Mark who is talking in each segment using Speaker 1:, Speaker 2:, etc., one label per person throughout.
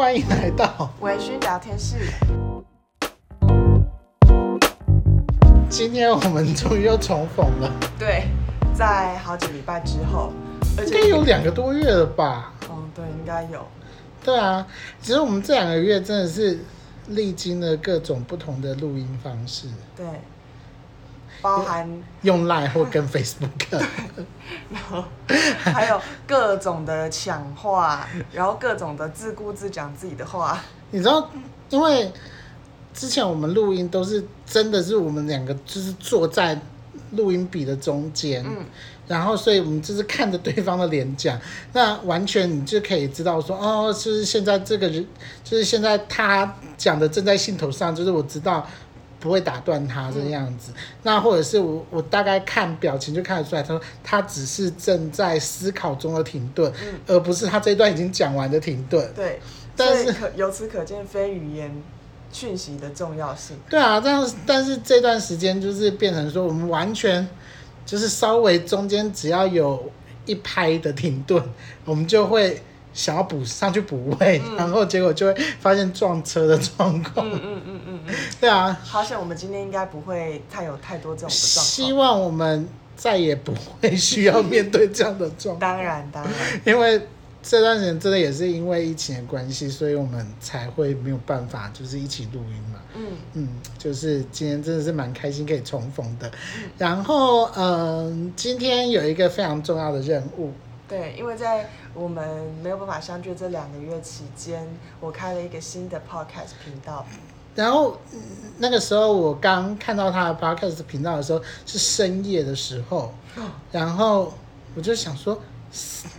Speaker 1: 欢迎来到
Speaker 2: 微醺聊天室。
Speaker 1: 今天我们终于又重逢了。
Speaker 2: 对，在好几礼拜之后，而且
Speaker 1: 应该有两个多月了吧？
Speaker 2: 嗯，对，应该有。
Speaker 1: 对啊，其实我们这两个月真的是历经了各种不同的录音方式。
Speaker 2: 对。包含
Speaker 1: 用 Line 或跟 Facebook，
Speaker 2: 然后还有各种的抢话，然后各种的自顾自讲自己的话。
Speaker 1: 你知道，因为之前我们录音都是真的是我们两个就是坐在录音笔的中间，嗯，然后所以我们就是看着对方的脸讲，那完全你就可以知道说，哦，就是现在这个人，就是现在他讲的正在兴头上，就是我知道。不会打断他这样子，嗯、那或者是我我大概看表情就看得出来，他说他只是正在思考中的停顿，嗯、而不是他这一段已经讲完的停顿。
Speaker 2: 对，但是可由此可见非语言讯息的重要性。
Speaker 1: 对啊，这样但是这段时间就是变成说，我们完全就是稍微中间只要有一拍的停顿，我们就会。想要补上去补位，嗯、然后结果就会发现撞车的状况。
Speaker 2: 嗯嗯嗯嗯嗯，
Speaker 1: 对啊。
Speaker 2: 好像我们今天应该不会太有太多这种状况。
Speaker 1: 希望我们再也不会需要面对这样的状况。
Speaker 2: 当然当然。
Speaker 1: 因为这段时间真的也是因为疫情的关系，所以我们才会没有办法就是一起录音嘛。嗯嗯，就是今天真的是蛮开心可以重逢的。嗯、然后嗯、呃，今天有一个非常重要的任务。
Speaker 2: 对，因为在我们没有办法相聚这两个月期间，我开了一个新的 podcast 频道。
Speaker 1: 然后那个时候我刚看到他的 podcast 频道的时候是深夜的时候，然后我就想说，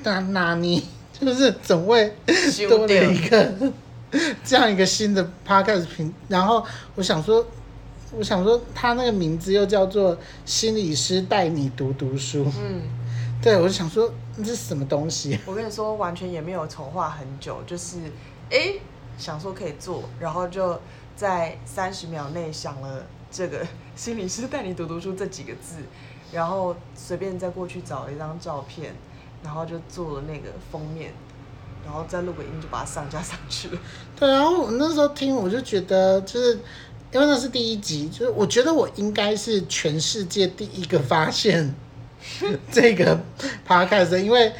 Speaker 1: 那那你 就是怎会多了一个这样一个新的 podcast 频？然后我想说，我想说他那个名字又叫做心理师带你读读书。嗯。对，我就想说，这是什么东西？
Speaker 2: 我跟你说，完全也没有筹划很久，就是，哎，想说可以做，然后就在三十秒内想了这个“心理师带你读读书”这几个字，然后随便再过去找了一张照片，然后就做了那个封面，然后再录个音就把它上架上去了。
Speaker 1: 对，然后我那时候听，我就觉得，就是因为那是第一集，就是我觉得我应该是全世界第一个发现。这个 podcast 因为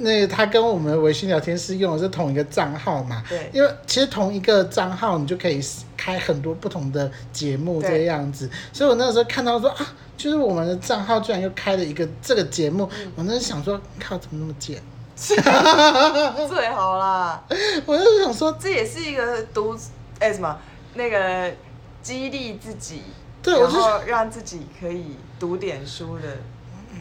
Speaker 1: 那个他跟我们的微信聊天室用的是同一个账号嘛，对，因为其实同一个账号你就可以开很多不同的节目这个样子，所以我那时候看到说啊，就是我们的账号居然又开了一个这个节目，嗯、我那时候想说，靠，怎么那么贱？
Speaker 2: 最好啦，
Speaker 1: 我就想说，
Speaker 2: 这也是一个读哎什么那个激励自己，
Speaker 1: 对，
Speaker 2: 然后让自己可以读点书的。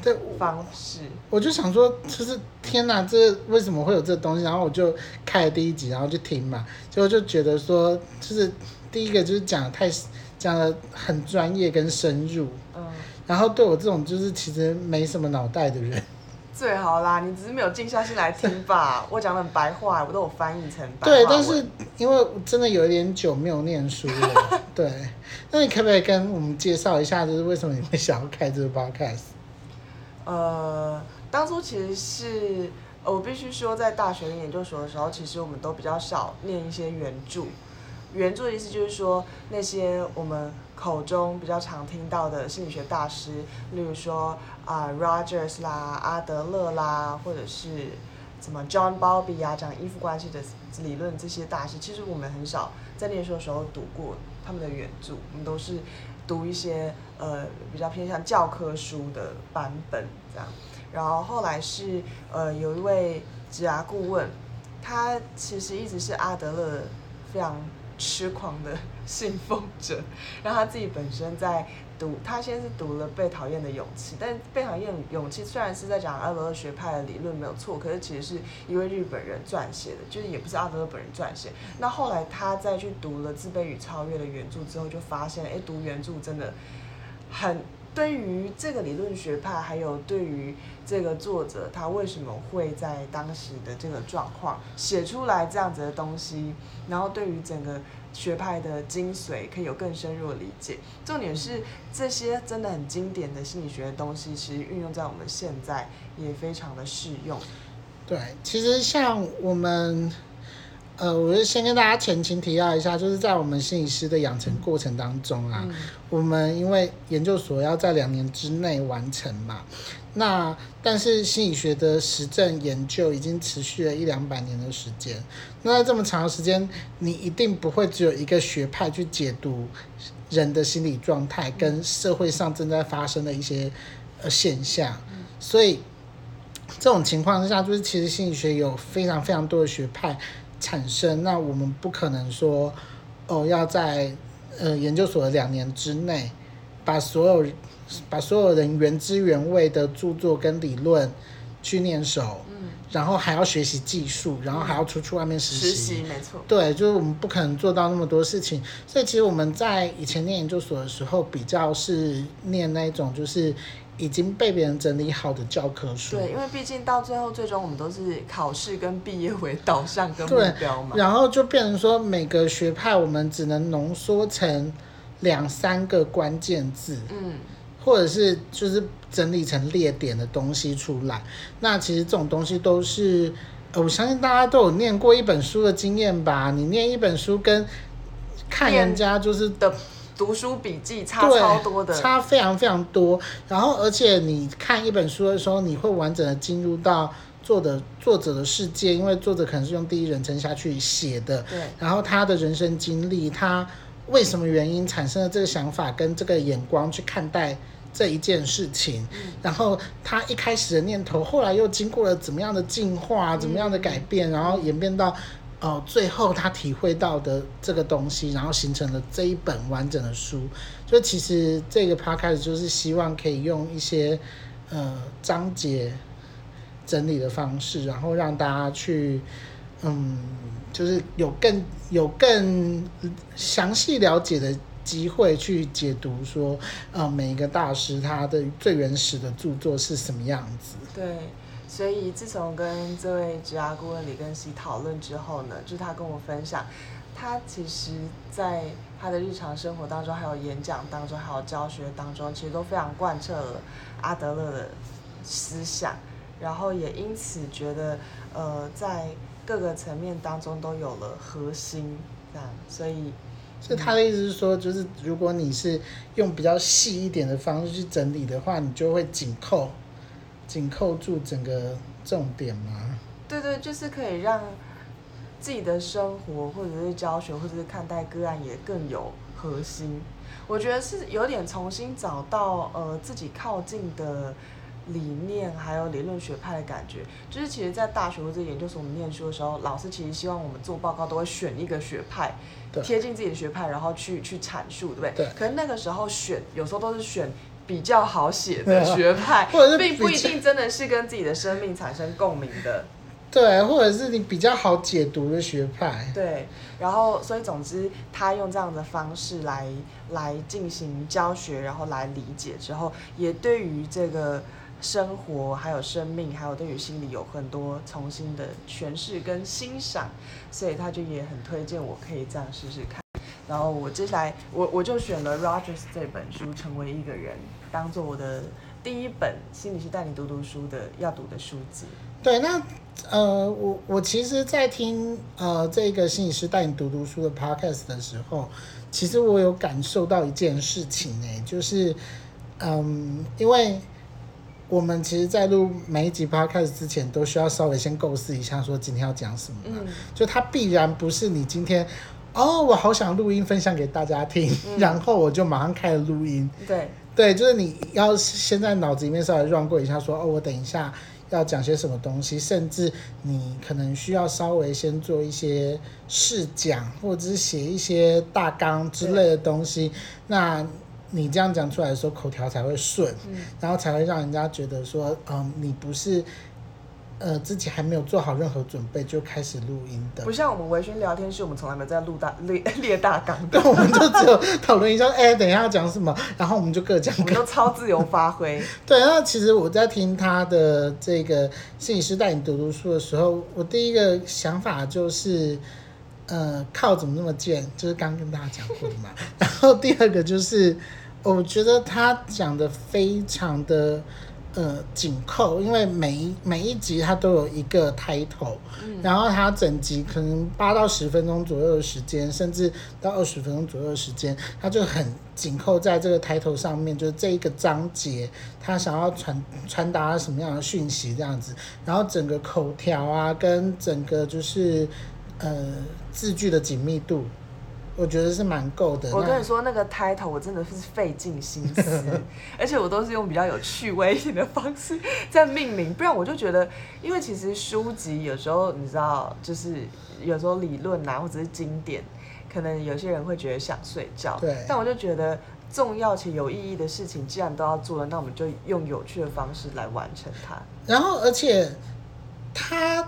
Speaker 1: 对
Speaker 2: 方式，
Speaker 1: 我就想说，就是天哪，这为什么会有这东西？然后我就开了第一集，然后就听嘛，结果就觉得说，就是第一个就是讲的太讲的很专业跟深入，嗯，然后对我这种就是其实没什么脑袋的人，
Speaker 2: 最好啦，你只是没有静下心来听吧。我讲的很白话，我都有翻译成白话。
Speaker 1: 对，但是因为真的有一点久没有念书了，对，那你可不可以跟我们介绍一下，就是为什么你会想要开这个 podcast？
Speaker 2: 呃，当初其实是，我必须说，在大学跟研究所的时候，其实我们都比较少念一些原著。原著的意思就是说，那些我们口中比较常听到的心理学大师，例如说啊、Rogers 啦、阿德勒啦，或者是什么 John b o b b y 啊，讲依附关系的理论这些大师，其实我们很少在念书的时候读过他们的原著，我们都是。读一些呃比较偏向教科书的版本这样，然后后来是呃有一位职涯顾问，他其实一直是阿德勒非常痴狂的信奉者，然后他自己本身在。读他先是读了《被讨厌的勇气》，但《被讨厌的勇气》虽然是在讲阿德勒学派的理论没有错，可是其实是一位日本人撰写的，就是也不是阿德勒本人撰写。那后来他再去读了《自卑与超越》的原著之后，就发现，哎，读原著真的很对于这个理论学派，还有对于这个作者他为什么会在当时的这个状况写出来这样子的东西，然后对于整个。学派的精髓可以有更深入的理解。重点是这些真的很经典的心理学的东西，其实运用在我们现在也非常的适用。
Speaker 1: 对，其实像我们，呃，我就先跟大家前情提要一下，就是在我们心理师的养成过程当中啊，嗯、我们因为研究所要在两年之内完成嘛，那但是心理学的实证研究已经持续了一两百年的时间，那在这么长的时间，你一定不会只有一个学派去解读人的心理状态跟社会上正在发生的一些呃现象，所以这种情况之下，就是其实心理学有非常非常多的学派。产生，那我们不可能说，哦，要在呃研究所的两年之内，把所有把所有人原汁原味的著作跟理论去念熟，嗯，然后还要学习技术，然后还要出去外面实习，
Speaker 2: 实习没错，
Speaker 1: 对，就是我们不可能做到那么多事情，所以其实我们在以前念研究所的时候，比较是念那种就是。已经被别人整理好的教科书。
Speaker 2: 对，因为毕竟到最后，最终我们都是考试跟毕业为导向跟目标嘛。
Speaker 1: 然后就变成说，每个学派我们只能浓缩成两三个关键字，嗯，或者是就是整理成列点的东西出来。那其实这种东西都是，我相信大家都有念过一本书的经验吧？你念一本书跟看人家就是
Speaker 2: 的。读书笔记差超多的，
Speaker 1: 差非常非常多。然后，而且你看一本书的时候，你会完整的进入到作者作者的世界，因为作者可能是用第一人称下去写的。
Speaker 2: 对。
Speaker 1: 然后他的人生经历，他为什么原因产生了这个想法跟这个眼光去看待这一件事情。嗯。然后他一开始的念头，后来又经过了怎么样的进化，怎么样的改变，然后演变到。哦，最后他体会到的这个东西，然后形成了这一本完整的书。所以其实这个 podcast 就是希望可以用一些呃章节整理的方式，然后让大家去嗯，就是有更有更详细了解的机会去解读说，呃，每一个大师他的最原始的著作是什么样子。
Speaker 2: 对。所以自从跟这位职涯顾问李根熙讨论之后呢，就是他跟我分享，他其实在他的日常生活当中，还有演讲当中，还有教学当中，其实都非常贯彻了阿德勒的思想，然后也因此觉得，呃，在各个层面当中都有了核心，这样，所以，
Speaker 1: 所以他的意思是说，就是如果你是用比较细一点的方式去整理的话，你就会紧扣。紧扣住整个重点吗？
Speaker 2: 对对，就是可以让自己的生活，或者是教学，或者是看待个案也更有核心。我觉得是有点重新找到呃自己靠近的理念，还有理论学派的感觉。就是其实，在大学或者研究所我们念书的时候，老师其实希望我们做报告都会选一个学派，贴近自己的学派，然后去去阐述，对不对？
Speaker 1: 对。
Speaker 2: 可是那个时候选，有时候都是选。比较好写的 学派，或者是并不一定真的是跟自己的生命产生共鸣的。
Speaker 1: 对，或者是你比较好解读的学派。
Speaker 2: 对，然后所以总之，他用这样的方式来来进行教学，然后来理解之后，也对于这个生活、还有生命、还有对于心理有很多重新的诠释跟欣赏，所以他就也很推荐我可以这样试试看。然后我接下来，我我就选了 Rogers 这本书，成为一个人，当做我的第一本心理师带你读读书的要读的书籍。
Speaker 1: 对，那呃，我我其实，在听呃这个心理师带你读读书的 podcast 的时候，其实我有感受到一件事情呢，就是嗯，因为我们其实，在录每一集 podcast 之前，都需要稍微先构思一下，说今天要讲什么。嗯，就它必然不是你今天。哦，我好想录音分享给大家听，嗯、然后我就马上开了录音。
Speaker 2: 对，
Speaker 1: 对，就是你要先在脑子里面稍微 run 过一下说，说哦，我等一下要讲些什么东西，甚至你可能需要稍微先做一些试讲，或者是写一些大纲之类的东西。那你这样讲出来的时候，口条才会顺，嗯、然后才会让人家觉得说，嗯，你不是。呃，自己还没有做好任何准备就开始录音的，
Speaker 2: 不像我们微醺聊天室，我们从来没有在录大列列大纲的，
Speaker 1: 我们就只有讨论一下，哎、欸，等一下要讲什么，然后我们就各讲各，
Speaker 2: 我们都超自由发挥。
Speaker 1: 对，那其实我在听他的这个摄影师带你读读书的时候，我第一个想法就是，呃，靠怎么那么贱，就是刚跟大家讲过的嘛。然后第二个就是，我觉得他讲的非常的。呃紧扣，因为每一每一集它都有一个 title，嗯，然后它整集可能八到十分钟左右的时间，甚至到二十分钟左右的时间，它就很紧扣在这个 title 上面，就是这一个章节它想要传传达什么样的讯息这样子，然后整个口条啊，跟整个就是呃字句的紧密度。我觉得是蛮够的。
Speaker 2: 我跟你说，那个 title 我真的是费尽心思，而且我都是用比较有趣味性的方式在命名，不然我就觉得，因为其实书籍有时候你知道，就是有时候理论啊，或者是经典，可能有些人会觉得想睡觉。
Speaker 1: 对。
Speaker 2: 但我就觉得重要且有意义的事情，既然都要做了，那我们就用有趣的方式来完成它。
Speaker 1: 然后，而且他。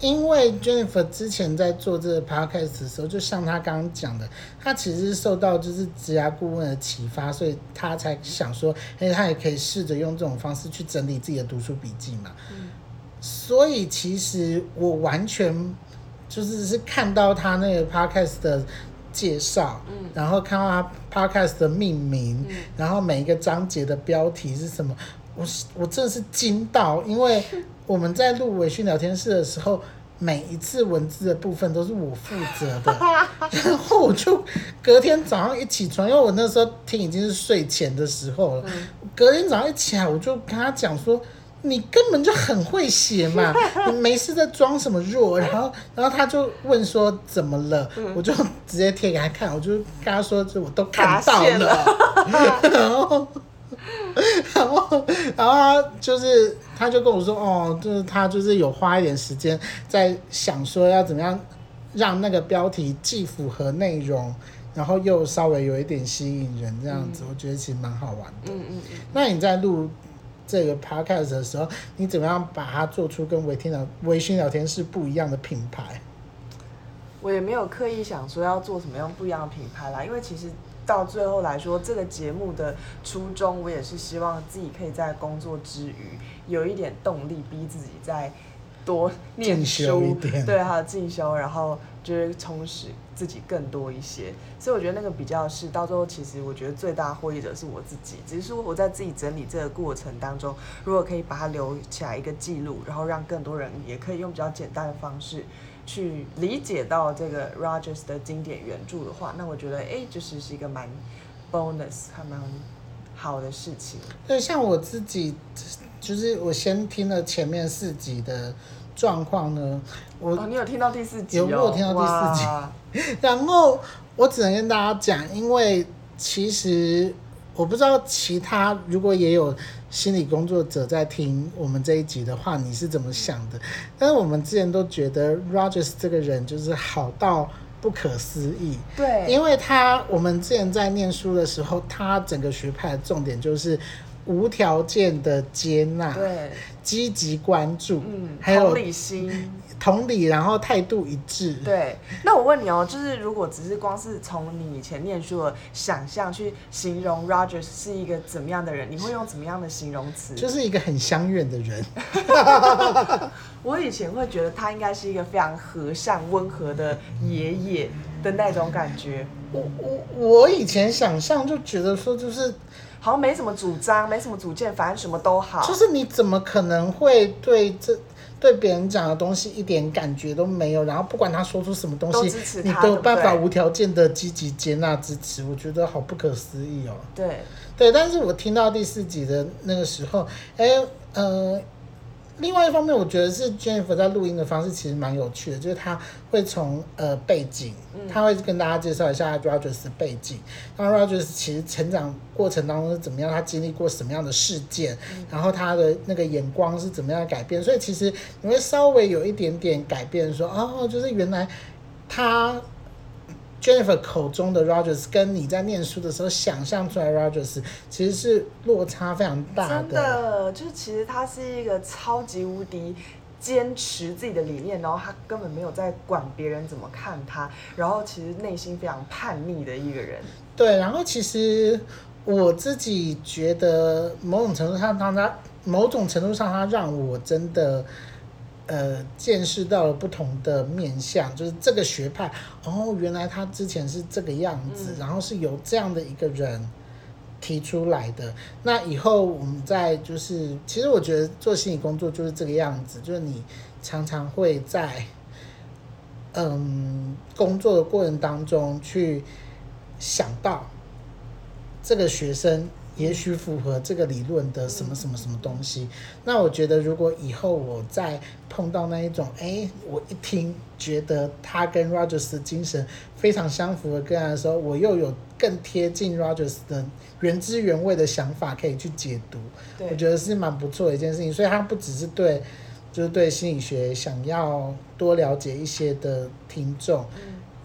Speaker 1: 因为 Jennifer 之前在做这个 podcast 的时候，就像他刚刚讲的，他其实是受到就是职涯顾问的启发，所以他才想说，哎，他也可以试着用这种方式去整理自己的读书笔记嘛。嗯。所以其实我完全就是是看到他那个 podcast 的介绍，嗯，然后看到他 podcast 的命名，嗯，然后每一个章节的标题是什么，我我真的是惊到，因为。我们在录微醺聊天室的时候，每一次文字的部分都是我负责的，然后我就隔天早上一起床，因为我那时候听已经是睡前的时候了，隔天早上一起来，我就跟他讲说：“你根本就很会写嘛，你没事在装什么弱？”然后，然后他就问说：“怎么了？”我就直接贴给他看，我就跟他说：“这我都看到了。”然后。然后，然后他就是，他就跟我说，哦，就是他就是有花一点时间在想说要怎么样让那个标题既符合内容，然后又稍微有一点吸引人，这样子，我觉得其实蛮好玩的。嗯嗯嗯。那你在录这个 podcast 的时候，你怎么样把它做出跟微听聊微信聊天室不一样的品牌？
Speaker 2: 我也没有刻意想说要做什么样不一样的品牌啦，因为其实。到最后来说，这个节目的初衷，我也是希望自己可以在工作之余有一点动力，逼自己再多念书，对，还有进修，然后就是充实自己更多一些。所以我觉得那个比较是到最后，其实我觉得最大获益者是我自己。只是说我在自己整理这个过程当中，如果可以把它留起来一个记录，然后让更多人也可以用比较简单的方式。去理解到这个 Rogers 的经典原著的话，那我觉得哎，就是是一个蛮 bonus 还蛮好的事情。
Speaker 1: 对，像我自己，就是我先听了前面四集的状况呢，我、
Speaker 2: 哦、你有听到第四集、哦？
Speaker 1: 有，我听到第四集。然后我只能跟大家讲，因为其实。我不知道其他如果也有心理工作者在听我们这一集的话，你是怎么想的？但是我们之前都觉得 Rogers 这个人就是好到不可思议，
Speaker 2: 对，
Speaker 1: 因为他我们之前在念书的时候，他整个学派的重点就是无条件的接纳，
Speaker 2: 对，
Speaker 1: 积极关注，
Speaker 2: 嗯，
Speaker 1: 还有
Speaker 2: 同理心。
Speaker 1: 同理，然后态度一致。
Speaker 2: 对，那我问你哦，就是如果只是光是从你以前念书的想象去形容 Rogers 是一个怎么样的人，你会用怎么样的形容词？
Speaker 1: 就是一个很相愿的人。
Speaker 2: 我以前会觉得他应该是一个非常和善、温和的爷爷的那种感觉。
Speaker 1: 我我我以前想象就觉得说，就是
Speaker 2: 好像没什么主张，没什么主见，反正什么都好。
Speaker 1: 就是你怎么可能会对这？对别人讲的东西一点感觉都没有，然后不管他说出什么东西，你都有办法无条件的积极接纳支持，我觉得好不可思议哦。
Speaker 2: 对，
Speaker 1: 对，但是我听到第四集的那个时候，哎，呃。另外一方面，我觉得是 Jennifer 在录音的方式其实蛮有趣的，就是他会从呃背景，他会跟大家介绍一下 Rogers 的背景，那 Rogers 其实成长过程当中是怎么样，他经历过什么样的事件，然后他的那个眼光是怎么样改变，所以其实你会稍微有一点点改变说，说哦，就是原来他。Jennifer 口中的 Rogers 跟你在念书的时候想象出来 Rogers 其实是落差非常大的。
Speaker 2: 真的，就是其实他是一个超级无敌坚持自己的理念，然后他根本没有在管别人怎么看他，然后其实内心非常叛逆的一个人。
Speaker 1: 对，然后其实我自己觉得某种程度上，他他某种程度上他让我真的。呃，见识到了不同的面相，就是这个学派哦，原来他之前是这个样子，嗯、然后是由这样的一个人提出来的。那以后我们在就是，其实我觉得做心理工作就是这个样子，就是你常常会在嗯工作的过程当中去想到这个学生。也许符合这个理论的什么什么什么东西，那我觉得如果以后我再碰到那一种，哎，我一听觉得他跟 Rogers 的精神非常相符的个案的时候，我又有更贴近 Rogers 的原汁原味的想法可以去解读，我觉得是蛮不错的一件事情。所以他不只是对，就是对心理学想要多了解一些的听众。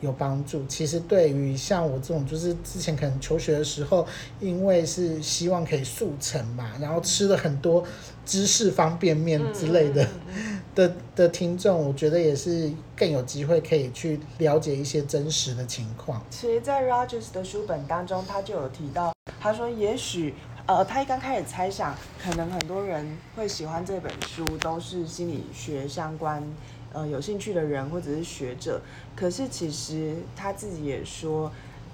Speaker 1: 有帮助。其实对于像我这种，就是之前可能求学的时候，因为是希望可以速成嘛，然后吃了很多芝士方便面之类的的的听众，我觉得也是更有机会可以去了解一些真实的情况。
Speaker 2: 其实，在 Rogers 的书本当中，他就有提到，他说也许呃，他一刚开始猜想，可能很多人会喜欢这本书，都是心理学相关。呃，有兴趣的人或者是学者，可是其实他自己也说，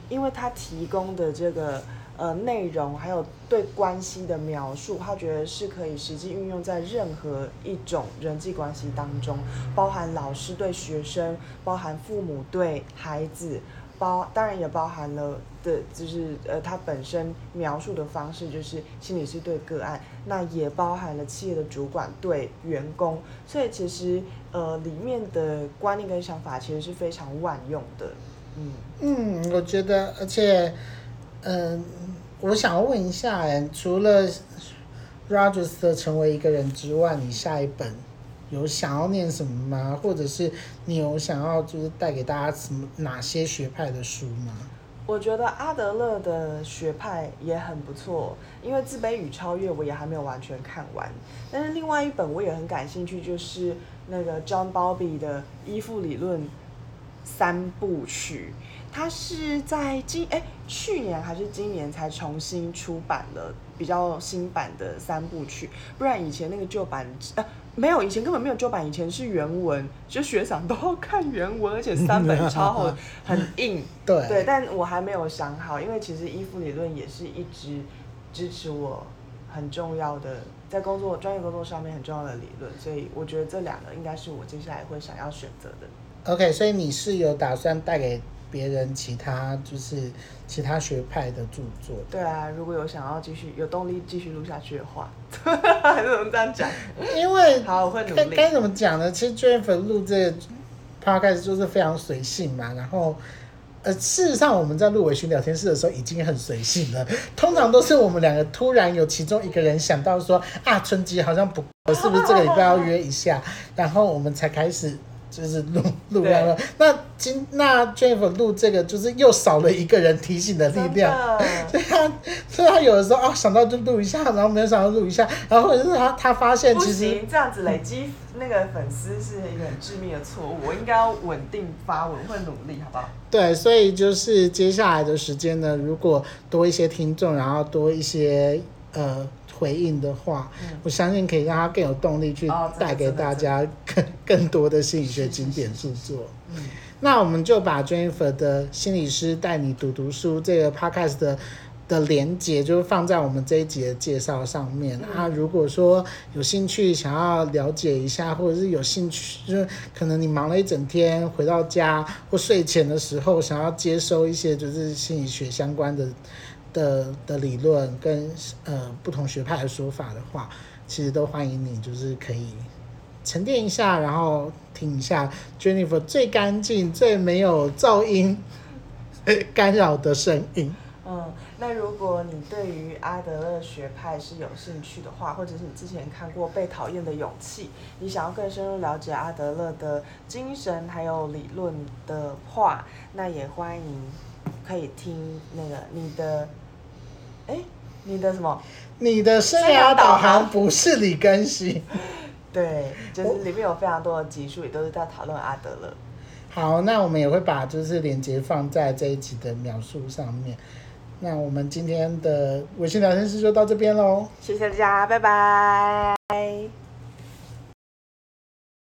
Speaker 2: 因为他提供的这个呃内容，还有对关系的描述，他觉得是可以实际运用在任何一种人际关系当中，包含老师对学生，包含父母对孩子。包当然也包含了的，就是呃，他本身描述的方式就是心理师对个案，那也包含了企业的主管对员工，所以其实呃里面的观念跟想法其实是非常万用的，嗯
Speaker 1: 嗯，我觉得，而且嗯、我想要问一下，除了 Rogers 的成为一个人之外，你下一本？有想要念什么吗？或者是你有想要就是带给大家什么哪些学派的书吗？
Speaker 2: 我觉得阿德勒的学派也很不错，因为《自卑与超越》我也还没有完全看完。但是另外一本我也很感兴趣，就是那个 John Bowlby 的《依附理论三部曲》，它是在今哎去年还是今年才重新出版了比较新版的三部曲，不然以前那个旧版呃。没有，以前根本没有旧版，以前是原文，就学长都要看原文，而且三本超厚，很硬。
Speaker 1: 对
Speaker 2: 对，但我还没有想好，因为其实依附理论也是一直支持我很重要的，在工作专业工作上面很重要的理论，所以我觉得这两个应该是我接下来会想要选择的。
Speaker 1: OK，所以你是有打算带给别人其他就是其他学派的著作？
Speaker 2: 对啊，如果有想要继续有动力继续录下去的话，还是能这样讲？
Speaker 1: 因为
Speaker 2: 好，我会努力。
Speaker 1: 该怎么讲呢？其实 Jennifer 录这个 podcast 就是非常随性嘛。然后，呃，事实上我们在录微醺聊天室的时候已经很随性了。通常都是我们两个突然有其中一个人想到说啊，春吉好像不够，是不是这个礼拜要约一下？然后我们才开始。就是录录完了，那今那 Jennifer 录这个就是又少了一个人提醒的力量，所以他所以他有的时候啊想到就录一下，然后没有想到录一下，然后或者是他他发现其实
Speaker 2: 这样子累积那个粉丝是一个很致命的错误，我应该要稳定发文，会努力，好不好？
Speaker 1: 对，所以就是接下来的时间呢，如果多一些听众，然后多一些呃。回应的话，嗯，我相信可以让他更有动力去带给大家更更多的心理学经典著作。嗯，那我们就把 Jennifer 的心理师带你读读书这个 podcast 的的连接，就是放在我们这一集的介绍上面。嗯。啊，如果说有兴趣想要了解一下，或者是有兴趣，就是可能你忙了一整天，回到家或睡前的时候，想要接收一些就是心理学相关的。的的理论跟呃不同学派的说法的话，其实都欢迎你，就是可以沉淀一下，然后听一下 Jennifer 最干净、最没有噪音干扰的声音。
Speaker 2: 嗯，那如果你对于阿德勒学派是有兴趣的话，或者是你之前看过《被讨厌的勇气》，你想要更深入了解阿德勒的精神还有理论的话，那也欢迎可以听那个你的。哎，你的什么？
Speaker 1: 你的生涯导航不是李根熙。
Speaker 2: 对，就是里面有非常多的集数，也都是在讨论阿德勒。
Speaker 1: 好，那我们也会把就是链接放在这一集的描述上面。那我们今天的微信聊天室就到这边喽，
Speaker 2: 谢谢大家，拜拜。